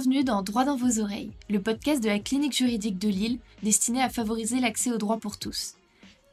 Bienvenue dans Droit dans vos oreilles, le podcast de la clinique juridique de Lille destiné à favoriser l'accès au droit pour tous.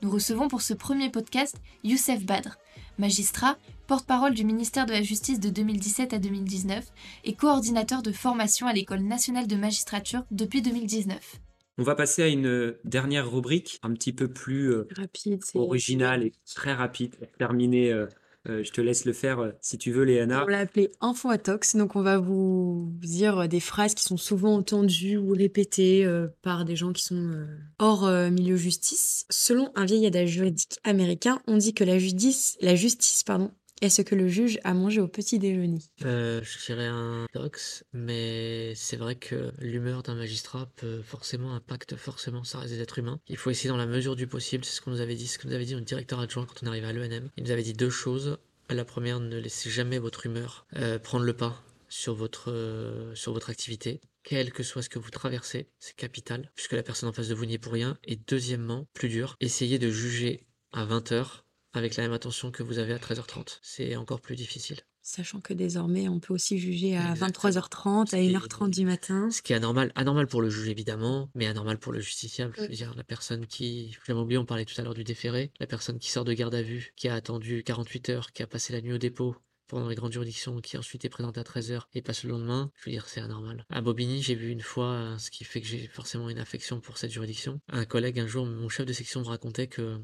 Nous recevons pour ce premier podcast Youssef Badr, magistrat, porte-parole du ministère de la Justice de 2017 à 2019 et coordinateur de formation à l'École nationale de magistrature depuis 2019. On va passer à une dernière rubrique un petit peu plus euh, Rapide, originale et très rapide pour terminer. euh, euh, je te laisse le faire euh, si tu veux, Léana. On l'a appelé Info Atox, donc on va vous dire des phrases qui sont souvent entendues ou répétées euh, par des gens qui sont euh, hors euh, milieu justice. Selon un vieil adage juridique américain, on dit que la justice, la justice pardon, est ce que le juge a mangé au petit déjeuner. Euh, je dirais un tox, mais c'est vrai que l'humeur d'un magistrat peut forcément impacte forcément sa des êtres humains. Il faut essayer dans la mesure du possible, c'est ce qu'on nous avait dit, ce que nous avait dit notre directeur adjoint quand on arrivait à l'ENM. Il nous avait dit deux choses. La première, ne laissez jamais votre humeur euh, prendre le pas sur votre, euh, sur votre activité. Quel que soit ce que vous traversez, c'est capital, puisque la personne en face de vous n'y est pour rien. Et deuxièmement, plus dur, essayez de juger à 20h avec la même attention que vous avez à 13h30. C'est encore plus difficile. Sachant que désormais, on peut aussi juger à Exactement. 23h30, à Et- 1h30 du matin. Ce qui est anormal, anormal pour le juge évidemment, mais anormal pour le justiciable. Je veux dire, la personne qui, j'avais oublié, on parlait tout à l'heure du déféré, la personne qui sort de garde à vue, qui a attendu 48 heures, qui a passé la nuit au dépôt pendant les grandes juridictions, qui ensuite est présentée à 13 heures et passe le lendemain, je veux dire, c'est anormal. À Bobigny, j'ai vu une fois, ce qui fait que j'ai forcément une affection pour cette juridiction. Un collègue, un jour, mon chef de section me racontait que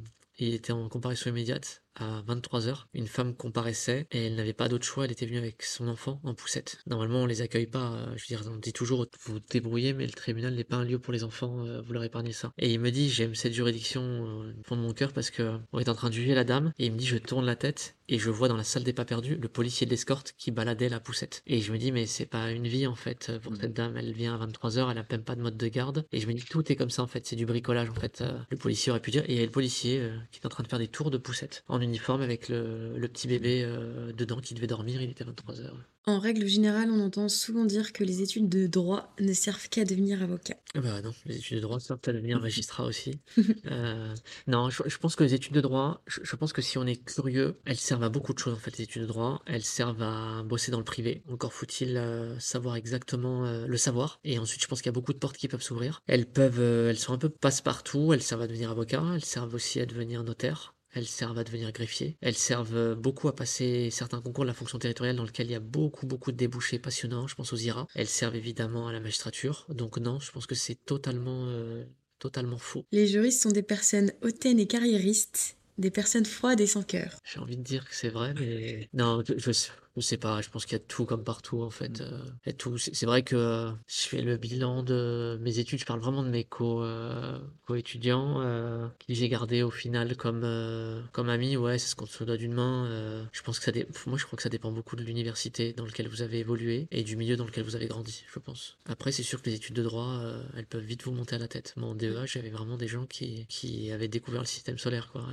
il était en comparution immédiate à 23h. Une femme comparaissait et elle n'avait pas d'autre choix. Elle était venue avec son enfant en poussette. Normalement, on les accueille pas. euh, je veux dire, on dit toujours vous débrouillez, mais le tribunal n'est pas un lieu pour les enfants. euh, vous leur épargnez ça. Et il me dit j'aime cette juridiction euh, du fond de mon cœur parce que on est en train de juger la dame et il me dit je tourne la tête et je vois dans la salle des pas perdus le policier de l'escorte qui baladait la poussette. Et je me dis mais c'est pas une vie en fait euh, pour cette dame. Elle vient à 23h, elle a même pas de mode de garde. Et je me dis tout est comme ça en fait. C'est du bricolage en fait. Euh, le policier aurait pu dire et il y a le policier euh, qui est en train de faire des tours de poussette en uniforme avec le, petit bébé euh, dedans qui devait dormir. Il était 23h. En règle générale, on entend souvent dire que les études de droit ne servent qu'à devenir avocat. Ah Bah non, les études de droit servent à devenir magistrat aussi. Euh, non, je, je pense que les études de droit, je, je pense que si on est curieux, elles servent à beaucoup de choses en fait, les études de droit. Elles servent à bosser dans le privé. Encore faut-il euh, savoir exactement euh, le savoir. Et ensuite, je pense qu'il y a beaucoup de portes qui peuvent s'ouvrir. Elles peuvent, elles sont un peu passe-partout. Elles servent à devenir avocat. Elles servent aussi à devenir notaire. Elles servent à devenir greffier. Elles servent euh, beaucoup à passer certains concours de la fonction territoriale dans lequel il y a beaucoup, beaucoup de débouchés passionnants. Je pense aux IRA. Elles servent évidemment à la magistrature. Donc non, je pense que c'est totalement, euh, totalement faux. Les juristes sont des personnes hautaines et carriéristes, des personnes froides et sans cœur. J'ai envie de dire que c'est vrai, mais non, je, je, je sais pas. Je pense qu'il y a tout comme partout en fait. Euh, il y a tout. C'est vrai que euh, je fais le bilan de mes études. Je parle vraiment de mes co euh, co-étudiants euh, qui j'ai gardé au final comme euh, comme amis. Ouais, c'est ce qu'on se doit d'une main. euh, je pense que ça. dé- Moi, je crois que ça dépend beaucoup de l'université dans lequel vous avez évolué et du milieu dans lequel vous avez grandi. Je pense. Après, c'est sûr que les études de droit, euh, elles peuvent vite vous monter à la tête. Moi, en DEA, j'avais vraiment des gens qui qui avaient découvert le système solaire, quoi.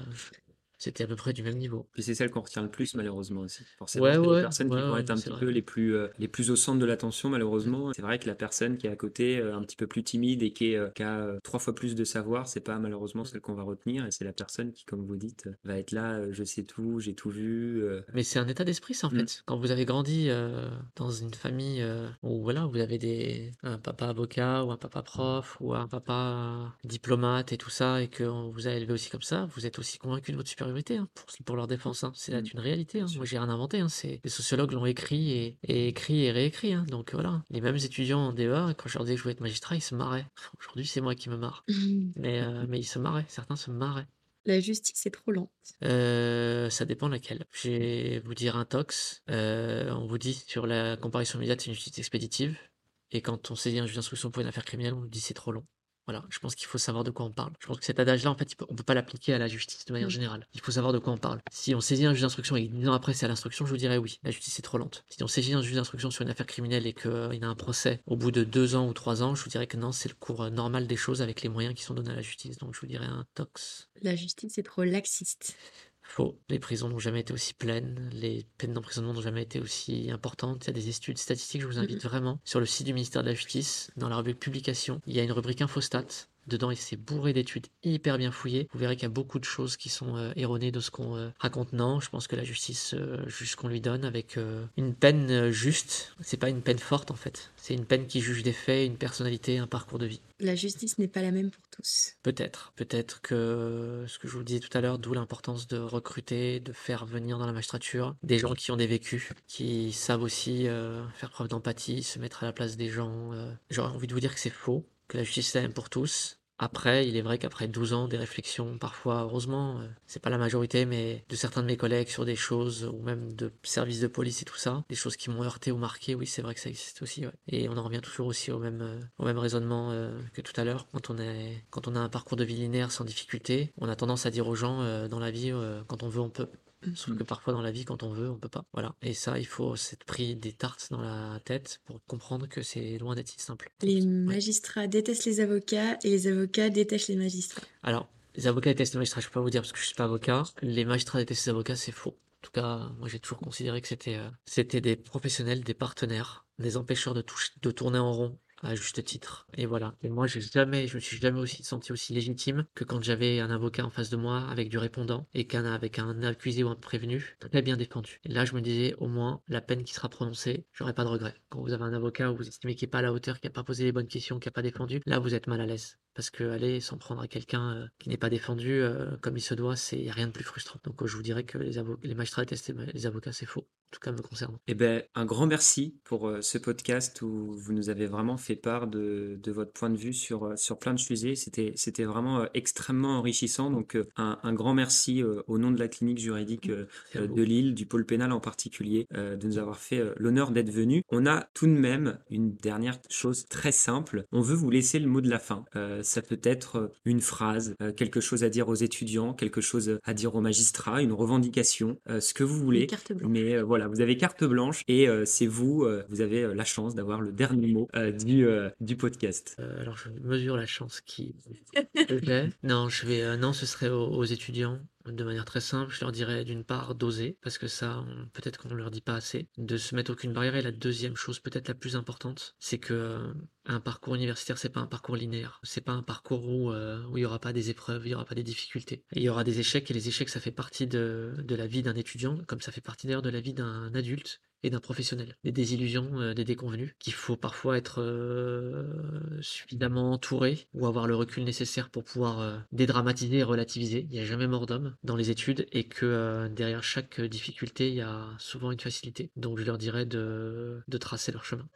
C'était à peu près du même niveau. Puis c'est celle qu'on retient le plus, malheureusement aussi. Forcément, Ouais, c'est ouais, les personnes ouais, qui vont être un petit vrai. peu les plus, euh, les plus au centre de l'attention, malheureusement. C'est vrai que la personne qui est à côté, euh, un petit peu plus timide et qui, est, euh, qui a trois fois plus de savoir, c'est pas malheureusement celle qu'on va retenir. Et c'est la personne qui, comme vous dites, va être là, je sais tout, j'ai tout vu. Mais c'est un état d'esprit, ça, en Mm. fait. Quand vous avez grandi dans une famille où voilà, vous avez des, un papa avocat ou un papa prof ou un papa diplomate et tout ça, et qu'on vous a élevé aussi comme ça, vous êtes aussi convaincu de votre supériorité hein, pour, pour leur défense. hein. C'est Mm. une réalité. hein. Moi, j'ai rien inventé. hein. C'est, les sociologues l'ont écrit et, et écrit et réécrit. Donc voilà, les mêmes étudiants en DEA, quand je leur disais que je voulais être magistrat, ils se marraient. Aujourd'hui, c'est moi qui me marre. Mais, euh, mais ils se marraient. Certains se marraient. La justice est trop lente. Euh, ça dépend laquelle. Je vais vous dire un tox. Euh, on vous dit sur la comparaison immédiate, c'est une justice expéditive. Et quand on saisit un juge d'instruction pour une affaire criminelle, on nous dit c'est trop long. Voilà, je pense qu'il faut savoir de quoi on parle. Je pense que cet adage-là, en fait, on peut pas l'appliquer à la justice de manière générale. Il faut savoir de quoi on parle. Si on saisit un juge d'instruction et que dix ans après c'est à l'instruction, je vous dirais oui, la justice est trop lente. Si on saisit un juge d'instruction sur une affaire criminelle et qu'il a un procès au bout de deux ans ou trois ans, je vous dirais que non, c'est le cours euh, normal des choses avec les moyens qui sont donnés à la justice. Donc je vous dirais un tox. La justice est trop laxiste. Faux. Les prisons n'ont jamais été aussi pleines, les peines d'emprisonnement n'ont jamais été aussi importantes. Il y a des études statistiques, je vous invite vraiment. Sur le site du ministère de la Justice, dans la rubrique publication, il y a une rubrique Infostat. Dedans, c'est bourré d'études hyper bien fouillées. Vous verrez qu'il y a beaucoup de choses qui sont euh, erronées de ce qu'on euh, raconte. Non, je pense que la justice euh, juge ce qu'on lui donne avec une peine juste. C'est pas une peine forte en fait. C'est une peine qui juge des faits, une personnalité, un parcours de vie. La justice n'est pas la même pour tous. Peut-être, peut-être que ce que je vous disais tout à l'heure, d'où l'importance de recruter, de faire venir dans la magistrature des gens qui ont des vécus, qui savent aussi euh, faire preuve d'empathie, se mettre à la place des gens. euh. J'aurais envie de vous dire que c'est faux, que la justice est la même pour tous. Après, il est vrai qu'après 12 ans, des réflexions, parfois, heureusement, euh, c'est pas la majorité, mais de certains de mes collègues sur des choses, ou même de services de police et tout ça, des choses qui m'ont heurté ou marqué, oui, c'est vrai que ça existe aussi. Et on en revient toujours aussi au même, euh, au raisonnement euh, que tout à l'heure. Quand on a un parcours de vie linéaire sans difficulté, on a tendance à dire aux gens, dans la vie, quand on veut, on peut. Sauf que parfois dans la vie, quand on veut, on peut pas. Voilà. Et ça, il faut s'être pris des tartes dans la tête pour comprendre que c'est loin d'être si simple. Les Ouais. magistrats détestent les avocats et les avocats détestent les magistrats. Alors, les avocats détestent les magistrats, je peux pas vous dire parce que je suis pas avocat. Les magistrats détestent les avocats, c'est faux. En tout cas, moi j'ai toujours considéré que c'était euh, c'était des professionnels, des partenaires, des empêcheurs de, toucher, de tourner en rond à juste titre. Et voilà. Et moi, j'ai jamais, je me suis jamais aussi senti aussi légitime que quand j'avais un avocat en face de moi avec du répondant et qu'un avec un accusé ou un prévenu très bien défendu. Et là, je me disais, au moins, la peine qui sera prononcée, j'aurai pas de regret. Quand vous avez un avocat où vous estimez qu'il est pas à la hauteur, qui a pas posé les bonnes questions, qui a pas défendu, là, vous êtes mal à l'aise. Parce que aller s'en prendre à quelqu'un euh, qui n'est pas défendu euh, comme il se doit, c'est y a rien de plus frustrant. Donc, euh, je vous dirais que les, magistrats détestent les avocats, c'est faux. En tout cas, me concernant. Eh ben, un grand merci pour ce podcast où vous nous avez vraiment fait part de, de votre point de vue sur, sur plein de sujets. C'était, c'était vraiment extrêmement enrichissant. Donc, un, un grand merci au nom de la clinique juridique vous. de Lille, du pôle pénal en particulier, de nous avoir fait l'honneur d'être venu. On a tout de même une dernière chose très simple. On veut vous laisser le mot de la fin. Euh, ça peut être euh, une phrase, euh, quelque chose à dire aux étudiants, quelque chose à dire aux magistrats, une revendication, euh, ce que vous voulez. Une carte blanche. Mais euh, voilà, vous avez carte blanche et euh, c'est vous, euh, vous avez euh, la chance d'avoir le dernier mot euh, du, euh, du podcast. Euh, alors, je mesure la chance qui. Non, je vais, euh, non, ce serait aux, aux étudiants. De manière très simple, je leur dirais d'une part d'oser, parce que ça, peut-être qu'on ne leur dit pas assez, de se mettre aucune barrière. Et la deuxième chose, peut-être la plus importante, c'est que euh, un parcours universitaire, c'est pas un parcours linéaire. C'est pas un parcours où euh, où il y aura pas des épreuves, il y aura pas des difficultés. Il y aura des échecs, et les échecs, ça fait partie de, de la vie d'un étudiant, comme ça fait partie d'ailleurs de la vie d'un adulte et d'un professionnel. Des désillusions, euh, des déconvenus, qu'il faut parfois être euh, suffisamment entouré ou avoir le recul nécessaire pour pouvoir euh, dédramatiser et relativiser. Il n'y a jamais mort d'homme dans les études et que derrière chaque difficulté, il y a souvent une facilité. Donc je leur dirais de tracer leur chemin.